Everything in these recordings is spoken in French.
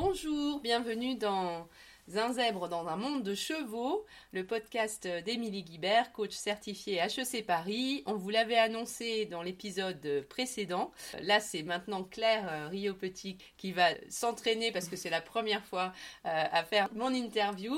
Bonjour, bienvenue dans un zèbre dans un monde de chevaux, le podcast d'Émilie Guibert, coach certifié HEC Paris. On vous l'avait annoncé dans l'épisode précédent. Là, c'est maintenant Claire euh, Rio Petit qui va s'entraîner parce que c'est la première fois euh, à faire mon interview.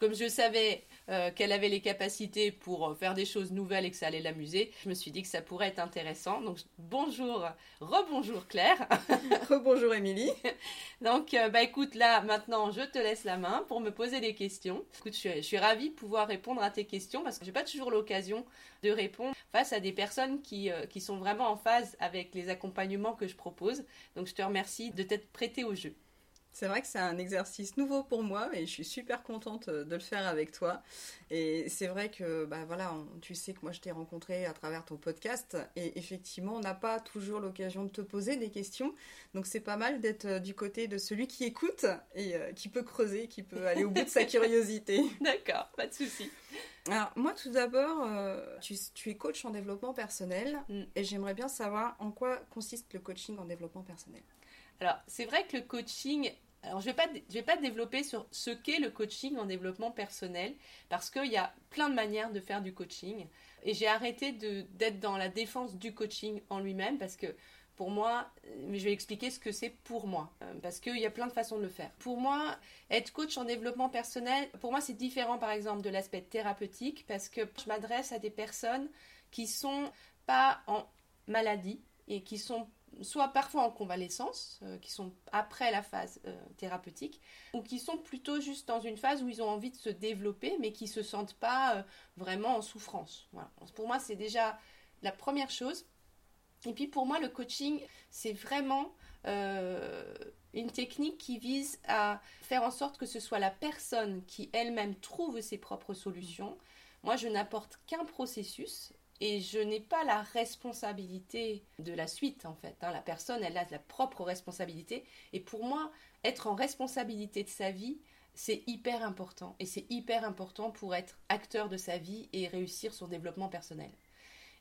Comme je savais euh, qu'elle avait les capacités pour faire des choses nouvelles et que ça allait l'amuser, je me suis dit que ça pourrait être intéressant. Donc bonjour, rebonjour Claire. rebonjour Émilie. Donc bah écoute, là maintenant je te laisse la main pour me poser des questions. Écoute, je suis, ravie de pouvoir répondre à tes questions parce que j'ai pas toujours l'occasion de répondre face à des personnes qui, euh, qui sont vraiment en phase avec les accompagnements que je propose. Donc je te remercie de t'être prêté au jeu. C'est vrai que c'est un exercice nouveau pour moi et je suis super contente euh, de le faire avec toi. Et c'est vrai que, bah voilà, tu sais que moi je t'ai rencontré à travers ton podcast et effectivement, on n'a pas toujours l'occasion de te poser des questions. Donc c'est pas mal d'être euh, du côté de celui qui écoute et euh, qui peut creuser, qui peut aller au bout de sa curiosité. D'accord, pas de souci. Alors moi tout d'abord, tu, es coach en développement personnel mm. et j'aimerais bien savoir en quoi consiste le coaching en développement personnel. Alors, c'est vrai que le coaching, alors je ne vais, pas, développer sur ce qu'est le coaching en développement personnel, parce qu'il y a plein de manières de faire du coaching. Et j'ai arrêté d'être dans la défense du coaching en lui-même, parce que pour moi, mais je vais expliquer ce que c'est pour moi, euh, parce qu'il y a plein de façons de le faire. Pour moi, être coach en développement personnel, pour moi c'est différent par exemple de l'aspect thérapeutique, parce que je m'adresse à des personnes qui sont pas en maladie et qui sont soit parfois en convalescence, euh, qui sont après la phase euh, thérapeutique, ou qui sont plutôt juste dans une phase où ils ont envie de se développer, mais qui ne se sentent pas euh, vraiment en souffrance. Pour moi, c'est déjà la première chose. Et puis pour moi, le coaching, c'est vraiment une technique qui vise à faire en sorte que ce soit la personne qui elle-même trouve ses propres solutions. Moi, je n'apporte qu'un processus et je n'ai pas la responsabilité de la suite en fait. Hein. La personne, elle a sa propre responsabilité. Et pour moi, être en responsabilité de sa vie, c'est hyper important. Et c'est hyper important pour être acteur de sa vie et réussir son développement personnel.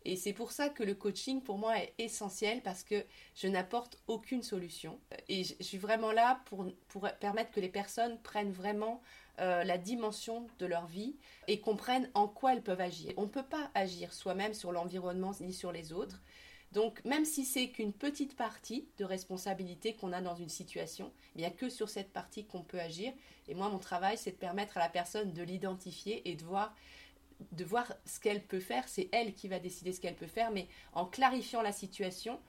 Et c'est pour ça que le coaching, pour moi, est essentiel parce que je n'apporte aucune solution. Et je suis vraiment là pour permettre que les personnes prennent vraiment euh, la dimension de leur vie et comprennent en quoi elles peuvent agir. On ne peut pas agir soi-même sur l'environnement ni sur les autres. Donc même si c'est qu'une petite partie de responsabilité qu'on a dans une situation, il n'y a que sur cette partie qu'on peut agir. Et moi, mon travail, c'est de permettre à la personne de l'identifier et de voir, de voir ce qu'elle peut faire. C'est elle qui va décider ce qu'elle peut faire, mais en clarifiant la situation,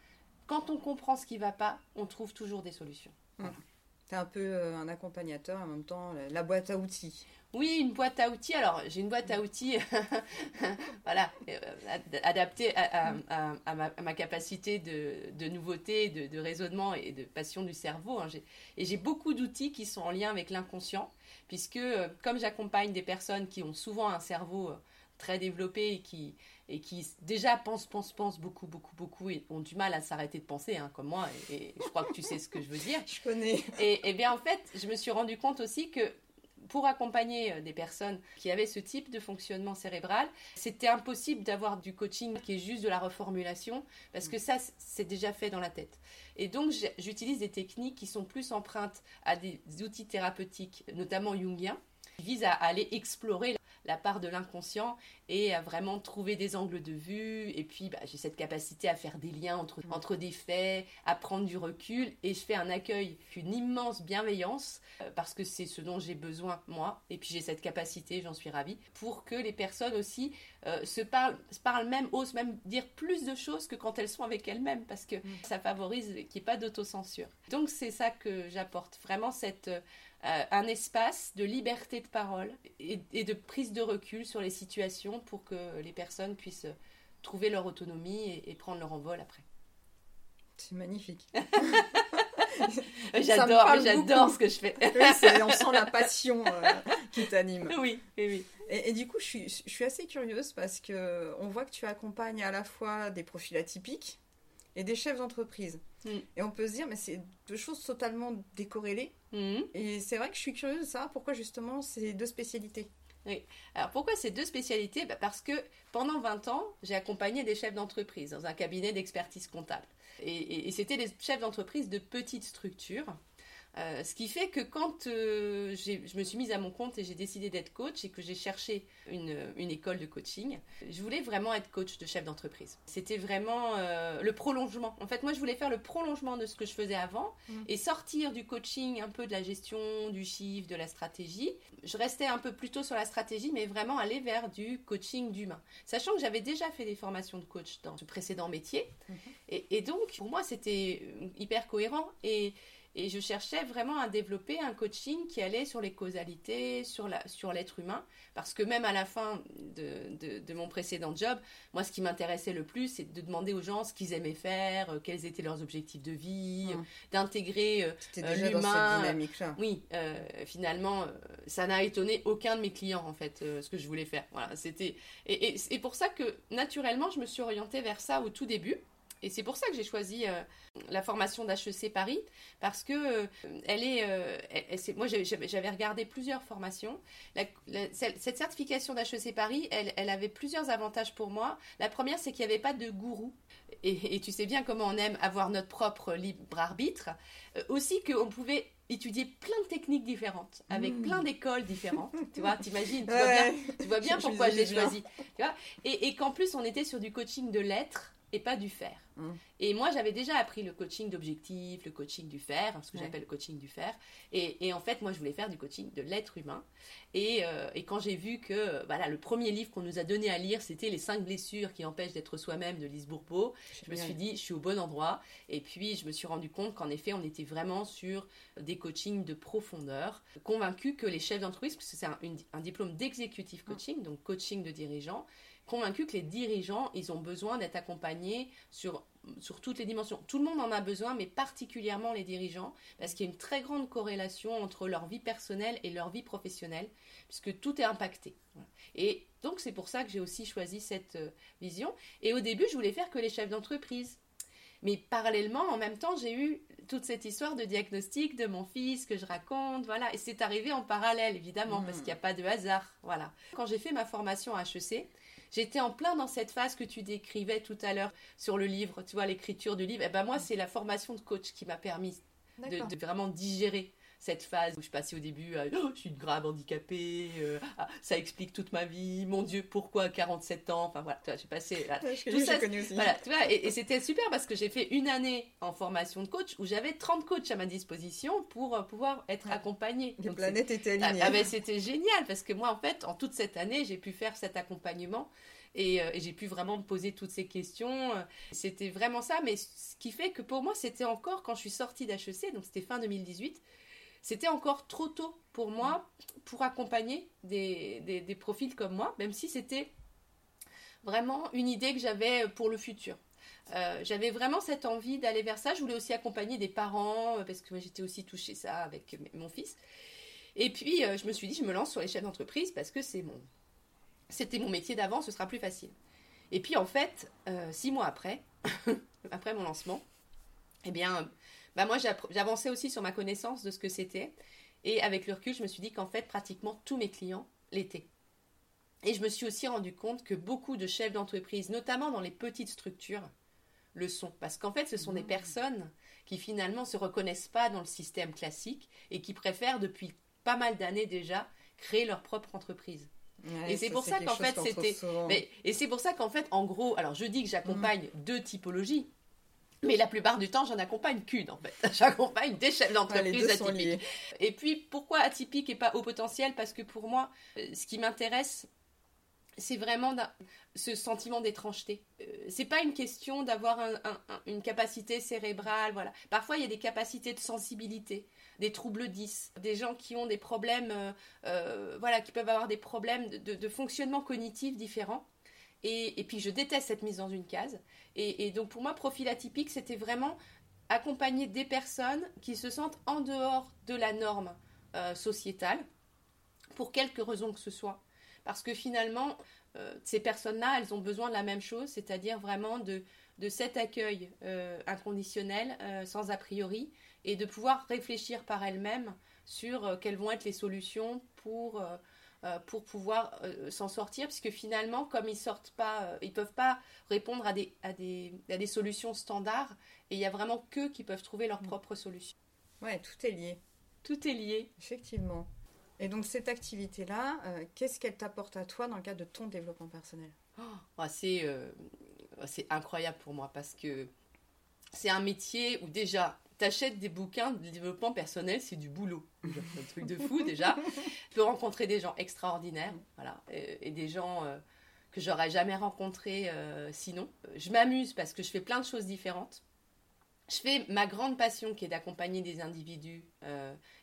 quand on comprend ce qui ne va pas, on trouve toujours des solutions. Mmh un peu euh, un accompagnateur en même temps la boîte à outils. Oui, une boîte à outils. Alors, j'ai une boîte à outils, voilà, euh, adaptée à, ma, capacité de, nouveauté, de, raisonnement et de passion du cerveau. Hein. Et j'ai beaucoup d'outils qui sont en lien avec l'inconscient, puisque euh, comme j'accompagne des personnes qui ont souvent un cerveau très développés et qui, et qui déjà pensent, pensent, pensent beaucoup, beaucoup, beaucoup et ont du mal à s'arrêter de penser, hein, comme moi. Et, je crois que tu sais ce que je veux dire. je connais. Et, et bien en fait, je me suis rendu compte aussi que pour accompagner euh, des personnes qui avaient ce type de fonctionnement cérébral, c'était impossible d'avoir du coaching qui est juste de la reformulation, parce que ça, c'est déjà fait dans la tête. Et donc, j'utilise des techniques qui sont plus empreintes à des outils thérapeutiques, notamment jungiens, qui visent à aller explorer la part de l'inconscient et à vraiment trouver des angles de vue. Et puis, bah, j'ai cette capacité à faire des liens entre, mm. entre des faits, à prendre du recul. Et je fais un accueil, une immense bienveillance, euh, parce que c'est ce dont j'ai besoin, moi. Et puis, j'ai cette capacité, j'en suis ravie, pour que les personnes aussi euh, se, parlent, se parlent même, osent même dire plus de choses que quand elles sont avec elles-mêmes, parce que mm. ça favorise qu'il n'y ait pas d'autocensure. Donc, c'est ça que j'apporte, vraiment cette... Euh, euh, un espace de liberté de parole et, de prise de recul sur les situations pour que les personnes puissent trouver leur autonomie et, prendre leur envol après. C'est magnifique. j'adore, j'adore ce que je fais. oui, on sent la passion euh, qui t'anime. Oui, oui, oui. Et, du coup, je suis, je suis assez curieuse parce que on voit que tu accompagnes à la fois des profils atypiques et des chefs d'entreprise. Mm. Et on peut se dire, mais c'est deux choses totalement décorrélées. Mm. Et c'est vrai que je suis curieuse de savoir pourquoi justement ces deux spécialités. Oui. Alors pourquoi ces deux spécialités? Bah, Parce que pendant 20 ans, j'ai accompagné des chefs d'entreprise dans un cabinet d'expertise comptable. Et, et c'était des chefs d'entreprise de petites structures Euh, ce qui fait que quand euh, je me suis mise à mon compte et j'ai décidé d'être coach et que j'ai cherché une, une, école de coaching, je voulais vraiment être coach de chef d'entreprise. C'était vraiment euh, le prolongement. En fait, moi, je voulais faire le prolongement de ce que je faisais avant mmh. et sortir du coaching, un peu de la gestion, du chiffre, de la stratégie. Je restais un peu plutôt sur la stratégie, mais vraiment aller vers du coaching d'humain. Sachant que j'avais déjà fait des formations de coach dans ce précédent métier. Mmh. Et, et donc, pour moi, c'était hyper cohérent. Et et je cherchais vraiment à développer un coaching qui allait sur les causalités, sur, la, sur l'être humain. Parce que même à la fin de, de, mon précédent job, moi, ce qui m'intéressait le plus, c'est de demander aux gens ce qu'ils aimaient faire, euh, quels étaient leurs objectifs de vie, mmh. d'intégrer euh, euh l'humain. dynamique-là. Oui, euh, finalement, ça n'a étonné aucun de mes clients, en fait, ce que je voulais faire. Voilà, c'était... Et, et, pour ça que, naturellement, je me suis orientée vers ça au tout début. Et c'est pour ça que j'ai choisi euh, la formation d'HEC Paris, parce que euh, elle est, euh, moi j'avais regardé plusieurs formations. cette certification d'HEC Paris, elle, elle, avait plusieurs avantages pour moi. La première, c'est qu'il n'y avait pas de gourou. Et, tu sais bien comment on aime avoir notre propre libre arbitre. aussi qu'on pouvait étudier plein de techniques différentes, avec mmh. plein d'écoles différentes. tu vois, t'imagines, tu, vois bien, tu vois bien pourquoi je l'ai choisi. Tu vois et, et qu'en plus, on était sur du coaching de lettres et pas du faire. Mmh. Et moi, j'avais déjà appris le coaching d'objectif, le coaching du faire, ce que j'appelle le coaching du faire. Et, en fait, moi, je voulais faire du coaching de l'être humain. Et, euh, quand j'ai vu que voilà, le premier livre qu'on nous a donné à lire, c'était Les cinq blessures qui empêchent d'être soi-même de Lise Bourbeau, je me suis dit, je suis au bon endroit. Et puis, je me suis rendu compte qu'en effet, on était vraiment sur des coachings de profondeur, convaincu que les chefs d'entreprise, parce que c'est un, un diplôme d'exécutif coaching, donc coaching de dirigeants, convaincu que les dirigeants, ils ont besoin d'être accompagnés sur, sur toutes les dimensions. Tout le monde en a besoin, mais particulièrement les dirigeants, parce qu'il y a une très grande corrélation entre leur vie personnelle et leur vie professionnelle, puisque tout est impacté. Et donc c'est pour ça que j'ai aussi choisi cette euh, vision. Et au début, je voulais faire que les chefs d'entreprise. Mais parallèlement, en même temps, j'ai eu toute cette histoire de diagnostic de mon fils que je raconte, voilà. Et c'est arrivé en parallèle, évidemment, parce mmh. qu'il n'y a pas de hasard, voilà. Quand j'ai fait ma formation à HEC, J'étais en plein dans cette phase que tu décrivais tout à l'heure sur le livre, tu vois, l'écriture du livre. Et eh ben moi, c'est la formation de coach qui m'a permis de, vraiment digérer cette phase où je passais au début oh, je suis grave handicapée, euh, ah, ça explique toute ma vie, mon Dieu, pourquoi à 47 ans Enfin voilà, j'ai passé. tout ça, aussi. Voilà, tu vois, et, c'était super parce que j'ai fait une année en formation de coach où j'avais 30 coachs à ma disposition pour euh, pouvoir être accompagnée. Les planètes étaient alignées. Ah, ben, c'était génial parce que moi, en fait, en toute cette année, j'ai pu faire cet accompagnement. Et, euh, et j'ai pu vraiment me poser toutes ces questions. C'était vraiment ça, mais ce qui fait que pour moi, c'était encore quand je suis sortie d'HEC, donc c'était fin 2018, c'était encore trop tôt pour moi pour accompagner des, des, profils comme moi, même si c'était vraiment une idée que j'avais pour le futur. Euh, j'avais vraiment cette envie d'aller vers ça. Je voulais aussi accompagner des parents euh, parce que j'étais aussi touchée ça avec mon fils. Et puis euh, je me suis dit, je me lance sur les chefs d'entreprise parce que c'est mon, c'était mon métier d'avant, ce sera plus facile. Et puis en fait, six mois après, après mon lancement, eh bien, bah moi j'avançais aussi sur ma connaissance de ce que c'était. Et avec le recul, je me suis dit qu'en fait, pratiquement tous mes clients l'étaient. Et je me suis aussi rendu compte que beaucoup de chefs d'entreprise, notamment dans les petites structures, le sont. Parce qu'en fait, ce sont des mmh. personnes qui finalement se reconnaissent pas dans le système classique et qui préfèrent depuis pas mal d'années déjà créer leur propre entreprise. et c'est pour ça qu'en fait c'était et c'est pour ça qu'en fait en gros alors je dis que j'accompagne mmh. deux typologies mais la plupart du temps, j'en accompagne qu'une en fait. J'accompagne des chefs d'entreprise atypiques. Et puis pourquoi atypique et pas au potentiel? Parce que pour moi, euh, ce qui m'intéresse, c'est vraiment ce sentiment d'étrangeté. Euh, c'est pas une question d'avoir une capacité cérébrale, voilà. Parfois, il y a des capacités de sensibilité, des troubles 10, des gens qui ont des problèmes, euh, voilà, qui peuvent avoir des problèmes de fonctionnement cognitif différents. Et, puis je déteste cette mise dans une case. Et, donc pour moi, profil atypique, c'était vraiment accompagner des personnes qui se sentent en dehors de la norme euh, sociétale, pour quelque raison que ce soit. Parce que finalement, euh, ces personnes-là, elles ont besoin de la même chose, c'est-à-dire vraiment de, cet accueil euh, inconditionnel, sans a priori, et de pouvoir réfléchir par elles-mêmes sur quelles vont être les solutions pour euh, pour pouvoir euh, s'en sortir, puisque finalement, comme ils sortent pas, euh, ils peuvent pas répondre à des, à des, à des solutions standards, et il y a vraiment qu'eux qui peuvent trouver leur mm. propre solution. Ouais, tout est lié. Tout est lié. Effectivement. Et donc cette activité-là, qu'est-ce qu'elle t'apporte à toi dans le cadre de ton développement personnel? Oh, C'est euh, c'est incroyable pour moi parce que c'est un métier où déjà, t'achètes des bouquins de développement personnel, c'est du boulot. C'est un truc de fou déjà. Tu peux rencontrer des gens extraordinaires, voilà, et, des gens euh, que j'aurais jamais rencontrés sinon. Je m'amuse parce que je fais plein de choses différentes. Je fais ma grande passion qui est d'accompagner des individus,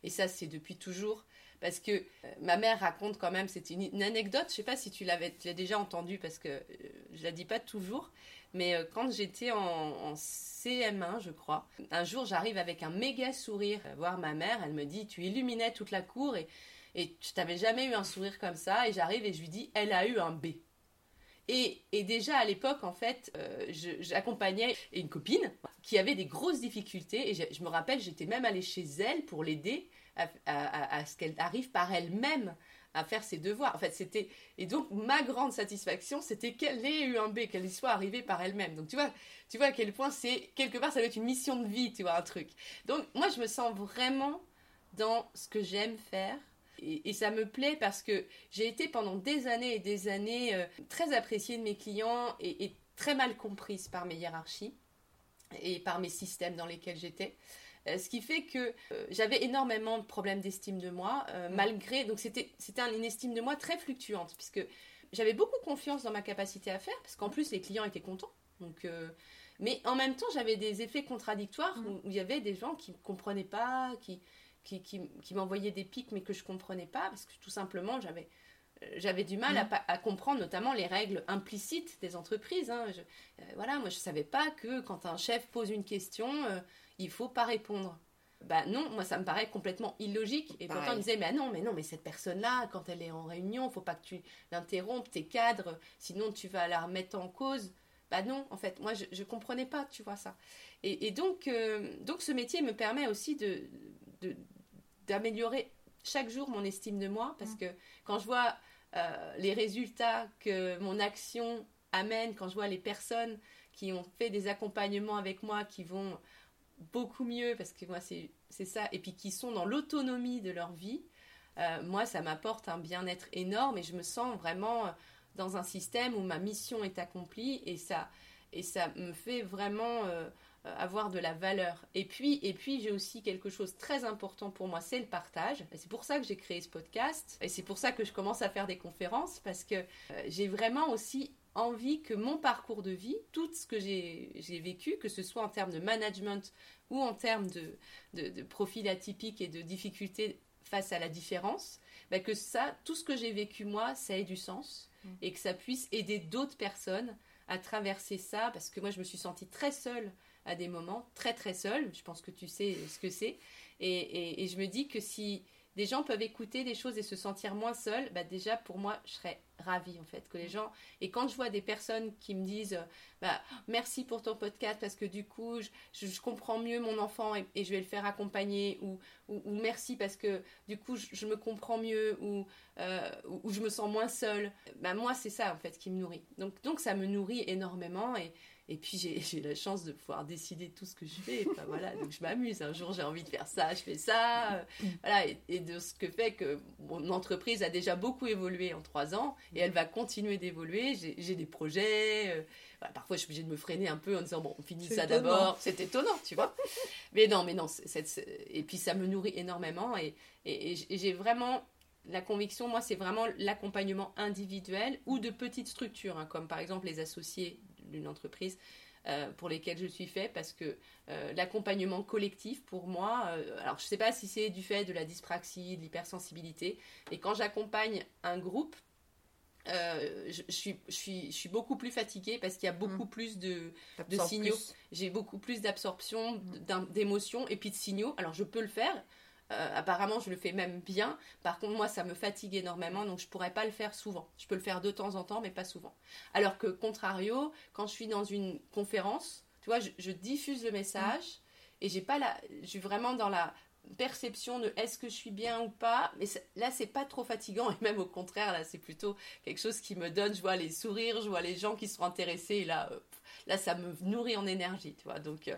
et ça c'est depuis toujours parce que euh, ma mère raconte quand même, c'est une, anecdote, je sais pas si tu l'avais déjà entendu parce que je euh, je la dis pas toujours, mais euh, quand j'étais en, CM1, je crois, un jour j'arrive avec un méga sourire voir ma mère, elle me dit tu illuminais toute la cour et, et tu t'avais jamais eu un sourire comme ça et j'arrive et je lui dis elle a eu un B. Et, et, déjà à l'époque, en fait, j'accompagnais une copine qui avait des grosses difficultés. Et je, je me rappelle, j'étais même allée chez elle pour l'aider à, ce qu'elle arrive par elle-même à faire ses devoirs. En fait, c'était et donc ma grande satisfaction, c'était qu'elle ait eu un B, qu'elle y soit arrivée par elle-même. Donc tu vois, tu vois à quel point c'est quelque part ça doit être une mission de vie, tu vois un truc. Donc moi je me sens vraiment dans ce que j'aime faire. Et, ça me plaît parce que j'ai été pendant des années et des années euh, très appréciée de mes clients et très mal comprise par mes hiérarchies et par mes systèmes dans lesquels j'étais. Euh, ce qui fait que euh, j'avais énormément de problèmes d'estime de moi, euh, mm. malgré. Donc c'était une estime de moi très fluctuante, puisque j'avais beaucoup confiance dans ma capacité à faire, parce qu'en plus les clients étaient contents. Donc, mais en même temps, j'avais des effets contradictoires mm. où, il y avait des gens qui ne comprenaient pas, qui, qui, qui, m'envoyaient des pics, mais que je ne comprenais pas, parce que tout simplement, j'avais j'avais du mal mm. à, comprendre notamment les règles implicites des entreprises. Hein. voilà, moi je savais pas que quand un chef pose une question, il faut pas répondre. Bah non, moi ça me paraît complètement illogique. Et pourtant on disait, mais non, mais non, mais cette personne-là, quand elle est en réunion, faut pas que tu l'interrompes, tes cadres, sinon tu vas la remettre en cause. Bah non, en fait, moi je, je comprenais pas, tu vois ça. Et, donc, euh, donc ce métier me permet aussi de, d'améliorer chaque jour mon estime de moi, parce mm. que quand je vois euh, les résultats que mon action amène, quand je vois les personnes qui ont fait des accompagnements avec moi, qui vont beaucoup mieux, parce que moi c'est ça, et puis qui sont dans l'autonomie de leur vie, euh, moi ça m'apporte un bien-être énorme et je me sens vraiment euh, dans un système où ma mission est accomplie et ça, et ça me fait vraiment euh, avoir de la valeur. Et puis, et puis j'ai aussi quelque chose très important pour moi, c'est le partage. Et c'est pour ça que j'ai créé ce podcast et c'est pour ça que je commence à faire des conférences parce que j'ai vraiment aussi envie que mon parcours de vie, tout ce que j'ai vécu, que ce soit en termes de management ou en termes de, de, profil atypique et de difficultés face à la différence, bah, que ça, tout ce que j'ai vécu moi, ça ait du sens mm. et que ça puisse aider d'autres personnes à traverser ça, parce que moi je me suis sentie très seule à des moments, très très seule, je pense que tu sais ce que c'est, et, et je me dis que si des gens peuvent écouter des choses et se sentir moins seuls, bah déjà pour moi, je serais ravie en fait que les gens et quand je vois des personnes qui me disent bah merci pour ton podcast parce que du coup je, comprends mieux mon enfant et, je vais le faire accompagner ou, ou, merci parce que du coup je, me comprends mieux euh, ou, ou je me sens moins seule. Bah moi c'est ça en fait qui me nourrit. Donc donc ça me nourrit énormément et et puis j'ai la chance de pouvoir décider tout ce que je fais. voilà, donc je m'amuse. Un jour j'ai envie de faire ça, je fais ça. Voilà, et, de ce que fait que mon entreprise a déjà beaucoup évolué en trois ans et elle va continuer d'évoluer. J'ai des projets. Euh, parfois je suis obligée de me freiner un peu en disant bon, on finit ça d'abord. C'est étonnant, tu vois. mais non, mais non. et puis ça me nourrit énormément et, et j'ai vraiment la conviction, moi, c'est vraiment l'accompagnement individuel ou de petites structures, hein, comme par exemple les associés d'une entreprise euh, pour lesquelles je suis fait parce que euh, l'accompagnement collectif pour moi, euh, alors je ne sais pas si c'est du fait de la dyspraxie, de l'hypersensibilité, et quand j'accompagne un groupe, je, suis, je, suis, je suis beaucoup plus fatiguée parce qu'il y a beaucoup mmh. plus de, de signaux. J'ai beaucoup plus d'absorption, mmh. d'émotions et puis de signaux. Alors je peux le faire, euh, apparemment, je le fais même bien. Par contre, moi, ça me fatigue énormément, donc je pourrais pas le faire souvent. Je peux le faire de temps en temps, mais pas souvent. Alors que, contrario, quand je suis dans une conférence, tu vois, je, diffuse le message mm. et j'ai pas la, je suis vraiment dans la perception de est-ce que je suis bien ou pas. Mais là, c'est pas trop fatigant et même au contraire, là, c'est plutôt quelque chose qui me donne. Je vois les sourires, je vois les gens qui sont intéressés et là. Euh, Là, ça me nourrit en énergie, tu vois. Donc,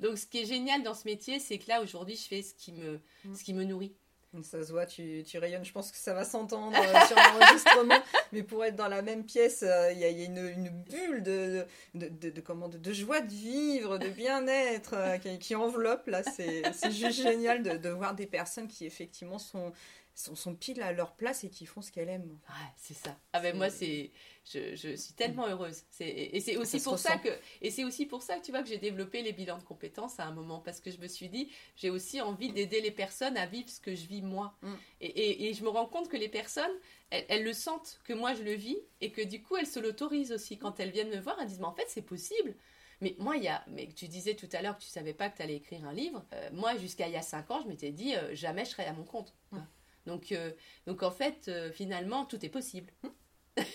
donc ce qui est génial dans ce métier, c'est que là, aujourd'hui, je fais ce qui me, mm. ce qui me nourrit. Ça se voit, tu, tu, rayonnes. Je pense que ça va s'entendre euh, sur l'enregistrement. mais pour être dans la même pièce, euh, il y, a, une, une bulle de, de, de, de, comment, de, joie de vivre, de bien-être euh, qui, qui, enveloppe. Là, c'est juste génial de, voir des personnes qui effectivement sont, sont, sont, pile à leur place et qui font ce qu'elles aiment. Ouais, c'est ça. Ah ben moi, c'est je, je, suis tellement heureuse. Et c'est aussi pour ça que et c'est aussi pour ça que tu vois que j'ai développé les bilans de compétences à un moment parce que je me suis dit j'ai aussi envie d'aider les personnes à vivre ce que je vis moi. Mm. Et, et, je me rends compte que les personnes elles, le sentent que moi je le vis et que du coup elles se l'autorisent aussi quand elles viennent me voir elles disent mais en fait c'est possible. Mais moi, il y a, mais tu disais tout à l'heure que tu savais pas que tu allais écrire un livre. Euh, moi, jusqu'à il y a cinq ans, je m'étais dit euh, jamais je serai à mon compte. Mm. Donc, euh, donc en fait, finalement, tout est possible. Mm.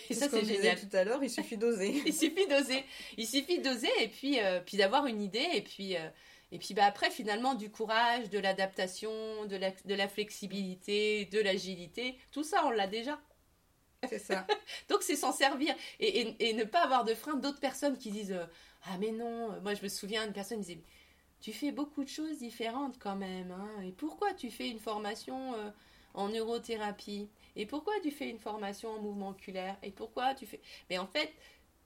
Et ça, c'est génial. tout à l'heure, il suffit d'oser. il suffit d'oser. Il suffit d'oser et puis, euh, puis d'avoir une idée. Et puis, euh, et puis bah, après, finalement, du courage, de l'adaptation, de la, de la flexibilité, de l'agilité. Tout ça, on l'a déjà. C'est ça. Donc, c'est s'en servir. Et, et, et, ne pas avoir de frein d'autres personnes qui disent euh, Ah, mais non. Moi, je me souviens, une personne disait Tu fais beaucoup de choses différentes quand même. Hein, et pourquoi tu fais une formation en neurothérapie? Et pourquoi tu fais une formation en mouvement oculaire? Et pourquoi tu fais? Mais en fait,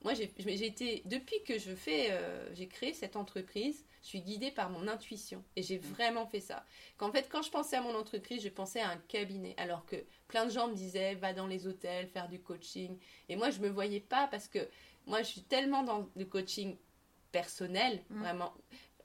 moi j'ai été depuis que je fais, euh, j'ai créé cette entreprise, je suis guidée par mon intuition et j'ai mm. vraiment fait ça. Qu'en fait, quand je pensais à mon entreprise, je pensais à un cabinet, alors que plein de gens me disaient va dans les hôtels faire du coaching. Et moi je me voyais pas parce que moi je suis tellement dans le coaching personnel, mm. vraiment.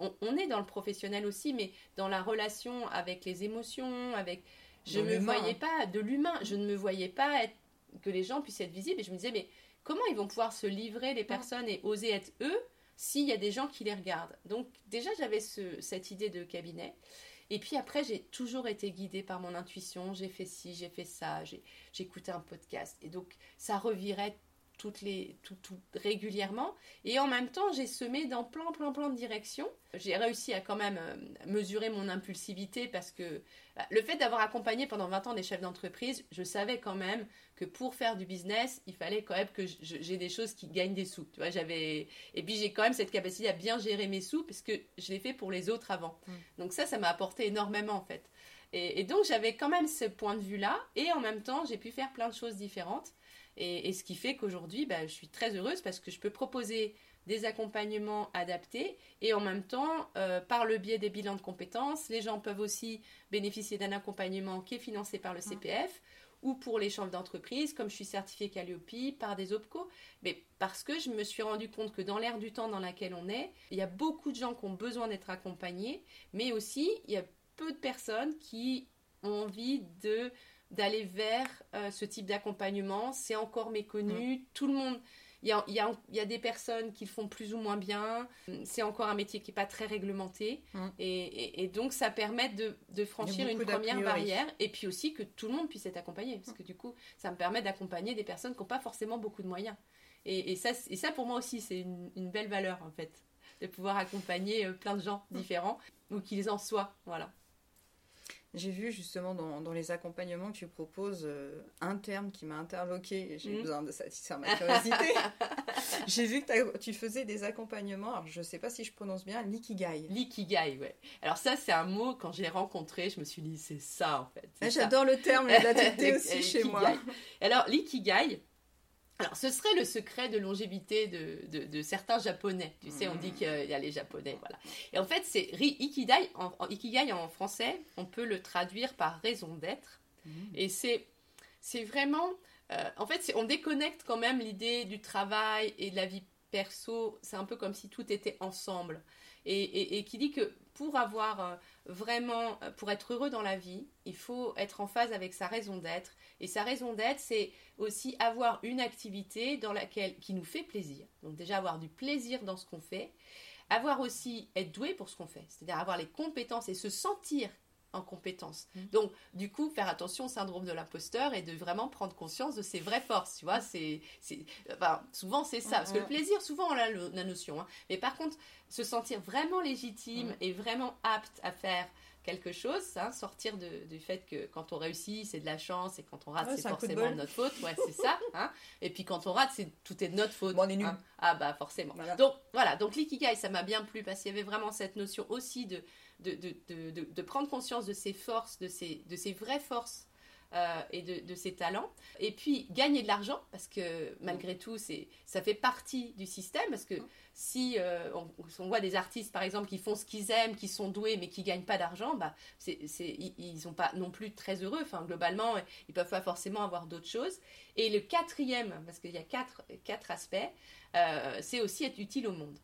On, on, est dans le professionnel aussi, mais dans la relation avec les émotions, avec je ne me voyais pas de l'humain. Je ne me voyais pas être, que les gens puissent être visibles. Et je me disais, mais comment ils vont pouvoir se livrer, les personnes, et oser être eux s'il y a des gens qui les regardent? Donc, déjà, j'avais cette idée de cabinet. Et puis après, j'ai toujours été guidée par mon intuition. J'ai fait ci, j'ai fait ça, j'ai écouté un podcast. Et donc, ça revirait toutes les, tout, tout, régulièrement. Et en même temps, j'ai semé dans plein, plein, plein de directions. J'ai réussi à quand même euh, mesurer mon impulsivité parce que bah, le fait d'avoir accompagné pendant 20 ans des chefs d'entreprise, je savais quand même que pour faire du business, il fallait quand même que j'ai des choses qui gagnent des sous. Tu vois, j'avais et puis j'ai quand même cette capacité à bien gérer mes sous parce que je l'ai fait pour les autres avant. Mm. Donc ça, ça m'a apporté énormément en fait. Et, et donc j'avais quand même ce point de vue là et en même temps, j'ai pu faire plein de choses différentes. Et, ce qui fait qu'aujourd'hui, bah, je suis très heureuse parce que je peux proposer des accompagnements adaptés et en même temps, euh, par le biais des bilans de compétences, les gens peuvent aussi bénéficier d'un accompagnement qui est financé par le mmh. CPF ou pour les chambres d'entreprise, comme je suis certifiée Calliope, par des OPCO, mais parce que je me suis rendu compte que dans l'ère du temps dans laquelle on est, il y a beaucoup de gens qui ont besoin d'être accompagnés, mais aussi il y a peu de personnes qui ont envie de d'aller vers euh, ce type d'accompagnement. C'est encore méconnu. Tout le monde. Il y a, y, a, y a, des personnes qui le font plus ou moins bien. C'est encore un métier qui n'est pas très réglementé. Et, et, donc, ça permet de, de franchir une première barrière. Et puis aussi que tout le monde puisse être accompagné. Parce que du coup, ça me permet d'accompagner des personnes qui n'ont pas forcément beaucoup de moyens. Et, et, ça, pour moi aussi, c'est une, une, belle valeur, en fait. De pouvoir accompagner euh, plein de gens différents, ou qu'ils en soient. Voilà. J'ai vu justement dans, dans, les accompagnements que tu proposes euh, un terme qui m'a interloqué. J'ai mmh. besoin de satisfaire ma curiosité. J'ai vu que tu faisais des accompagnements. Alors je ne sais pas si je prononce bien l'ikigai. L'ikigai, ouais. Alors ça c'est un mot quand je l'ai rencontré, je me suis dit c'est ça en fait. Ah, j'adore le terme, il a aussi chez moi. Alors l'ikigai, alors, ce serait le secret de longévité de, de, certains japonais. Tu sais, on dit qu'il y a les japonais, voilà. Et en fait, c'est ikigai en, ikigai en français, on peut le traduire par raison d'être. Mmh. Et c'est, c'est vraiment, euh, en fait, on déconnecte quand même l'idée du travail et de la vie perso. C'est un peu comme si tout était ensemble. Et, et, qui dit que pour avoir euh, vraiment, euh, pour être heureux dans la vie, il faut être en phase avec sa raison d'être. Et sa raison d'être, c'est aussi avoir une activité dans laquelle qui nous fait plaisir. Donc déjà avoir du plaisir dans ce qu'on fait, avoir aussi être doué pour ce qu'on fait, c'est-à-dire avoir les compétences et se sentir en compétences. Mmh. Donc, du coup, faire attention au syndrome de l'imposteur et de vraiment prendre conscience de ses vraies forces. Tu vois, c'est, enfin, souvent c'est ça. Parce que le plaisir, souvent on a la notion. Hein. Mais par contre, se sentir vraiment légitime et vraiment apte à faire quelque chose, hein, sortir de, du fait que quand on réussit, c'est de la chance et quand on rate, Ouais, c'est forcément de notre faute. Ouais, c'est ça. hein. Et puis quand on rate, c'est tout est de notre faute. Bon, on est nul. hein. Ah bah forcément. Voilà. Donc voilà, donc l'ikigai, ça m'a bien plu parce qu'il y avait vraiment cette notion aussi de, de, prendre conscience de ses forces, de ses, vraies forces. euh, et de, ses talents. Et puis gagner de l'argent, parce que malgré tout, ça fait partie du système. Parce que si euh, on, voit des artistes, par exemple, qui font ce qu'ils aiment, qui sont doués, mais qui gagnent pas d'argent, bah, c'est, c'est, ils sont pas non plus très heureux. Enfin, globalement, ils peuvent pas forcément avoir d'autres choses. Et le quatrième, parce qu'il y a quatre, quatre aspects, euh, c'est aussi être utile au monde.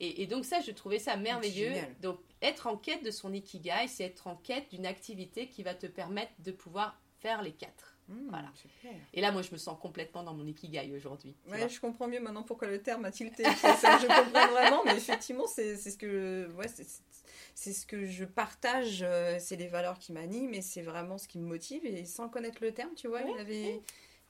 Et, et donc ça, je trouvais ça merveilleux. Donc être en quête de son ikigai, c'est être en quête d'une activité qui va te permettre de pouvoir faire les quatre. Mmh, Voilà. super. Et là, moi, je me sens complètement dans mon ikigai aujourd'hui. Ouais, je comprends mieux maintenant pourquoi le terme a tilté. Ça, je comprends vraiment, mais effectivement, c'est ce que, ouais, c'est- ce que je partage. euh, C'est les valeurs qui m'animent et c'est vraiment ce qui me motive. Et sans connaître le terme, tu vois, Ouais, il avait,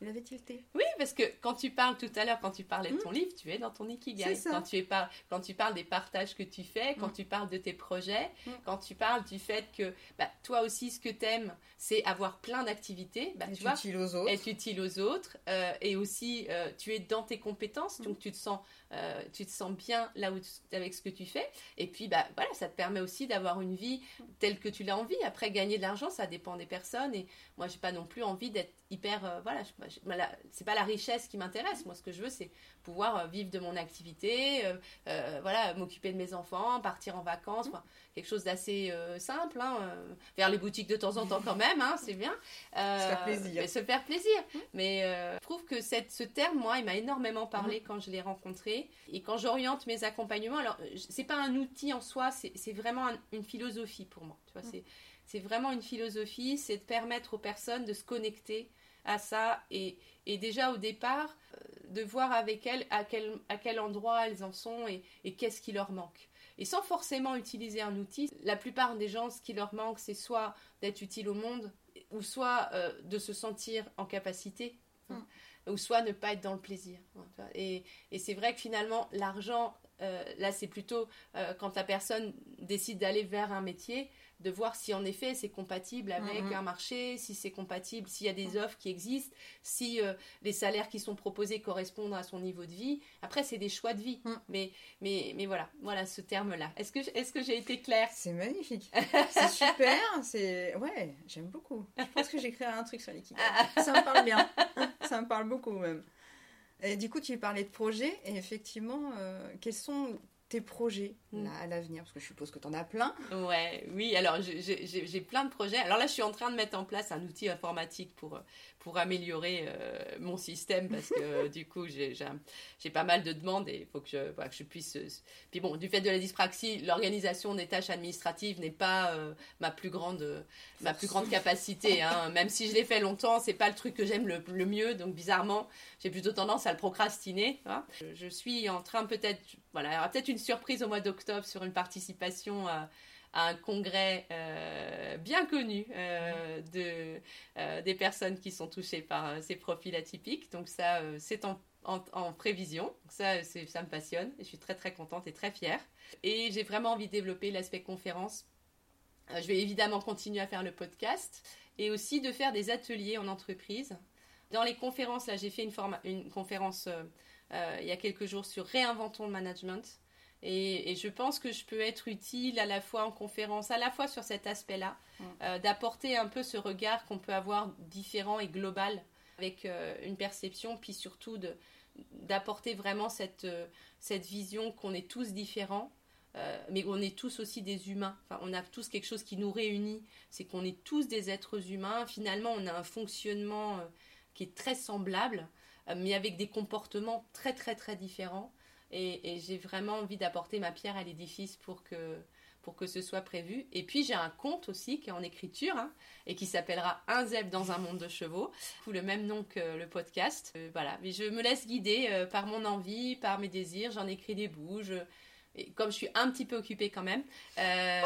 il avait tilté. Oui, parce que quand tu parles tout à l'heure, quand tu parlais de ton livre, tu es dans ton ikigai. Ça. Quand tu, es par- quand tu parles des partages que tu fais, quand Mm. tu parles de tes projets, Mm. quand tu parles du fait que bah, toi aussi, ce que tu aimes, c'est avoir plein d'activités. Bah, Être tu vois, utile aux autres. être utile aux autres euh, et aussi euh, tu es dans tes compétences donc tu te sens euh, tu te sens bien là où tu- avec ce que tu fais et puis bah voilà ça te permet aussi d'avoir une vie telle que tu l'as envie après gagner de l'argent ça dépend des personnes et moi j'ai pas non plus envie d'être hyper euh, voilà je- voilà, c'est pas la richesse qui m'intéresse moi ce que je veux c'est pouvoir euh, vivre de mon activité euh, euh, voilà m'occuper de mes enfants partir en vacances enfin, quelque chose d'assez euh, simple hein, faire les boutiques de temps en temps quand même hein, c'est bien Se faire plaisir. mais se faire plaisir mais euh, je trouve que cette, ce terme, moi, il m'a énormément parlé quand je l'ai rencontré. Et quand j'oriente mes accompagnements, alors, c'est pas un outil en soi, c'est c'est vraiment un- une philosophie pour moi. Tu vois, c'est- c'est vraiment une philosophie, c'est de permettre aux personnes de se connecter à ça. Et, et déjà, au départ, euh, de voir avec elles à quel, à quel endroit elles en sont et, et qu'est-ce qui leur manque. Et sans forcément utiliser un outil, la plupart des gens, ce qui leur manque, c'est soit d'être utile au monde, ou soit euh, de se sentir en capacité, hein, ou soit ne pas être dans le plaisir. hein. Et, et c'est vrai que finalement, l'argent, euh, là, c'est plutôt euh, quand la personne décide d'aller vers un métier, de voir si en effet c'est compatible avec Mhm. un marché, si c'est compatible, s'il y a des offres qui existent, si euh, les salaires qui sont proposés correspondent à son niveau de vie. Après, c'est des choix de vie. Mhm. Mais, mais, mais voilà, voilà ce terme-là. Est-ce que, est-ce que j'ai été claire? C'est magnifique. C'est super. C'est ouais, j'aime beaucoup. Je pense que j'écrirai un truc sur l'ikigai. Ça me parle bien. Ça me parle beaucoup même. Et du coup, tu parlais de projets et effectivement, euh, quels sont tes projets? Là, à l'avenir Parce que je suppose que tu en as plein. Ouais, oui, alors j'ai plein de projets. Alors là, je suis en train de mettre en place un outil informatique pour, euh, pour améliorer euh, mon système parce que du coup, j'ai pas mal de demandes et il faut que je, que je puisse. euh, Puis bon, du fait de la dyspraxie, l'organisation des tâches administratives n'est pas euh, ma plus grande, euh, ma plus grande capacité. hein. Même si je l'ai fait longtemps, c'est pas le truc que j'aime le, le mieux. Donc bizarrement, j'ai plutôt tendance à le procrastiner. je suis en train peut-être, voilà, il y aura peut-être une surprise au mois d'octobre sur une participation à, à un congrès euh, bien connu euh, de, euh, des personnes qui sont touchées par ces profils atypiques. Donc ça, c'est en, en- en prévision. Ça, c'est- ça me passionne et je suis très très contente et très fière. Et j'ai vraiment envie de développer l'aspect conférence. Je vais évidemment continuer à faire le podcast et aussi de faire des ateliers en entreprise. Dans les conférences, là, j'ai fait une, conférence il y a quelques jours sur réinventons le management. Et, et je pense que je peux être utile à la fois en conférence, à la fois sur cet aspect-là, Mm. euh, d'apporter un peu ce regard qu'on peut avoir différent et global avec euh, une perception, puis surtout d'apporter vraiment cette, euh, cette vision qu'on est tous différents, mais on est tous aussi des humains. Enfin, on a tous quelque chose qui nous réunit, c'est qu'on est tous des êtres humains. Finalement, on a un fonctionnement qui est très semblable, mais avec des comportements très très très différents. Et, et j'ai vraiment envie d'apporter ma pierre à l'édifice pour que, pour que ce soit prévu. Et puis j'ai un conte aussi qui est en écriture hein, et qui s'appellera Un zèbre dans un monde de chevaux, sous le même nom que le podcast. Euh, voilà, mais je me laisse guider euh, par mon envie, par mes désirs. J'en écris des bouts. je- Et comme je suis un petit peu occupée quand même, euh,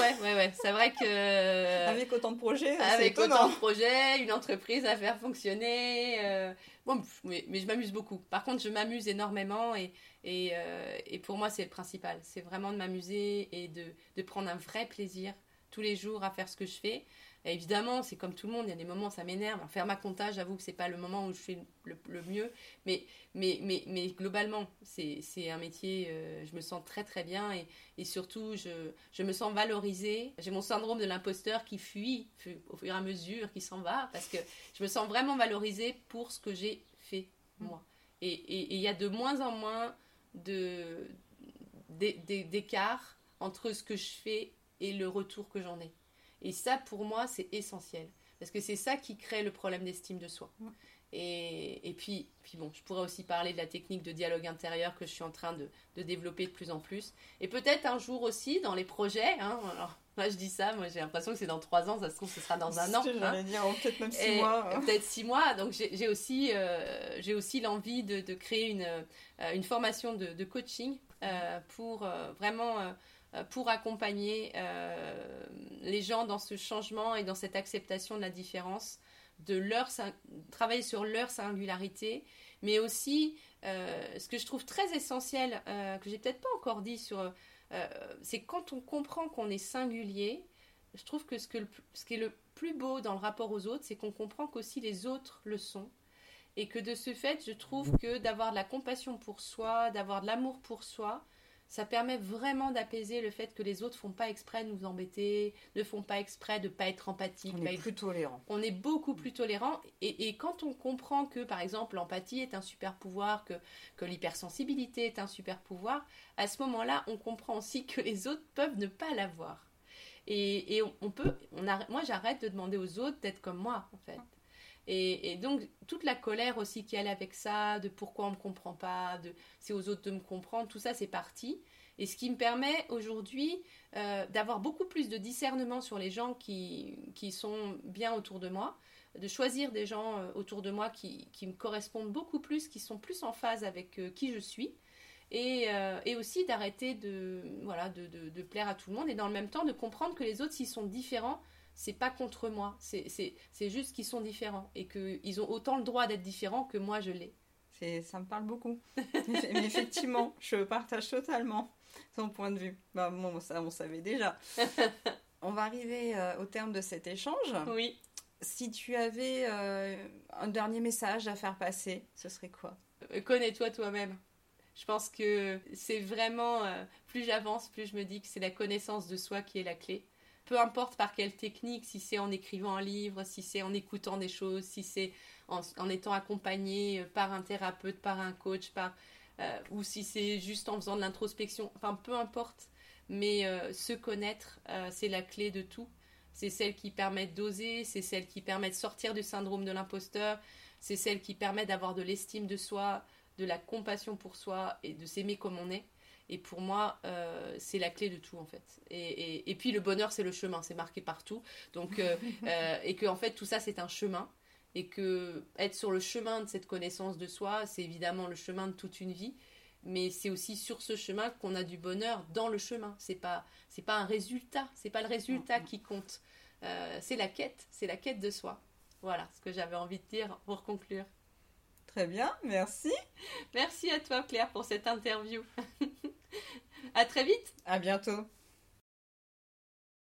ouais, ouais, ouais, c'est vrai que Avec autant de projets, avec autant de projets, une entreprise à faire fonctionner. euh, bon, mais, mais je m'amuse beaucoup. Par contre, je m'amuse énormément et, et, euh, et pour moi, c'est le principal. C'est vraiment de m'amuser et de, prendre un vrai plaisir tous les jours à faire ce que je fais. évidemment, c'est comme tout le monde, il y a des moments où ça m'énerve. Faire ma comptage, j'avoue que c'est pas le moment où je fais le, mieux. Mais, globalement, c'est un métier, euh, je me sens très très bien et, et surtout, je, je, me sens valorisée. J'ai mon syndrome de l'imposteur qui fuit au fur et à mesure, qui s'en va, parce que je me sens vraiment valorisée pour ce que j'ai fait, moi. Et il y a de moins en moins d'écart entre ce que je fais et le retour que j'en ai. Et ça, pour moi, c'est essentiel. Parce que c'est ça qui crée le problème d'estime de soi. Et, et, puis, puis bon, je pourrais aussi parler de la technique de dialogue intérieur que je suis en train de, de développer de plus en plus. Et peut-être un jour aussi dans les projets. Hein, alors, moi je dis ça, moi j'ai l'impression que c'est dans trois ans, ça se trouve ce sera dans un an. Hein. dire, peut-être même six mois. Hein. Peut-être six mois. Donc j'ai aussi, euh, j'ai aussi l'envie de, de, créer une, euh, une formation de, de coaching euh, pour vraiment pour accompagner les gens dans ce changement et dans cette acceptation de la différence, de leur travailler sur leur singularité, mais aussi ce que je trouve très essentiel, que j'ai peut-être pas encore dit sur, c'est quand on comprend qu'on est singulier, je trouve que ce, que ce qui est le plus beau dans le rapport aux autres, c'est qu'on comprend qu'aussi les autres le sont. Et que de ce fait, je trouve que d'avoir de la compassion pour soi, d'avoir de l'amour pour soi, ça permet vraiment d'apaiser le fait que les autres font pas exprès de nous embêter, ne font pas exprès de pas être empathiques. On est plus tolérant. On est beaucoup plus tolérant. Et, quand on comprend que, par exemple, l'empathie est un super pouvoir, que, que l'hypersensibilité est un super pouvoir, à ce moment-là, on comprend aussi que les autres peuvent ne pas l'avoir. Et, on, peut, on moi, j'arrête de demander aux autres d'être comme moi, en fait. Et, donc, toute la colère aussi qui allait avec ça, de pourquoi on ne me comprend pas, de c'est aux autres de me comprendre, tout ça, c'est parti. Et ce qui me permet aujourd'hui euh, d'avoir beaucoup plus de discernement sur les gens qui, qui, sont bien autour de moi, de choisir des gens euh, autour de moi qui, qui, me correspondent beaucoup plus, qui sont plus en phase avec euh, qui je suis. Et, et aussi d'arrêter de, voilà, de, de, plaire à tout le monde et dans le même temps de comprendre que les autres, s'ils sont différents, c'est pas contre moi, c'est juste qu'ils sont différents et qu'ils ont autant le droit d'être différents que moi je l'ai. Ça me parle beaucoup. Mais effectivement, je partage totalement ton point de vue. Bah, bon, ça, on savait déjà. on va arriver euh, au terme de cet échange. Oui. Si tu avais euh, un dernier message à faire passer, ce serait quoi? Euh, Connais-toi toi-même. Je pense que c'est vraiment, plus j'avance, plus je me dis que c'est la connaissance de soi qui est la clé peu importe par quelle technique, si c'est en écrivant un livre, si c'est en écoutant des choses, si c'est en, étant accompagné euh, par un thérapeute, par un coach, par, euh, ou si c'est juste en faisant de l'introspection, enfin peu importe, mais euh, se connaître, c'est la clé de tout. C'est celle qui permet d'oser, c'est celle qui permet de sortir du syndrome de l'imposteur, c'est celle qui permet d'avoir de l'estime de soi, de la compassion pour soi et de s'aimer comme on est. Et pour moi, euh, c'est la clé de tout en fait. Et, et, puis le bonheur, c'est le chemin, c'est marqué partout. Donc, euh, euh, et que en fait, tout ça, c'est un chemin. Et que être sur le chemin de cette connaissance de soi, c'est évidemment le chemin de toute une vie. Mais c'est aussi sur ce chemin qu'on a du bonheur dans le chemin. C'est pas, c'est pas un résultat. C'est pas le résultat qui compte. c'est la quête. C'est la quête de soi. Voilà ce que j'avais envie de dire pour conclure. Très bien, merci. Merci à toi Claire pour cette interview. à très vite. À bientôt.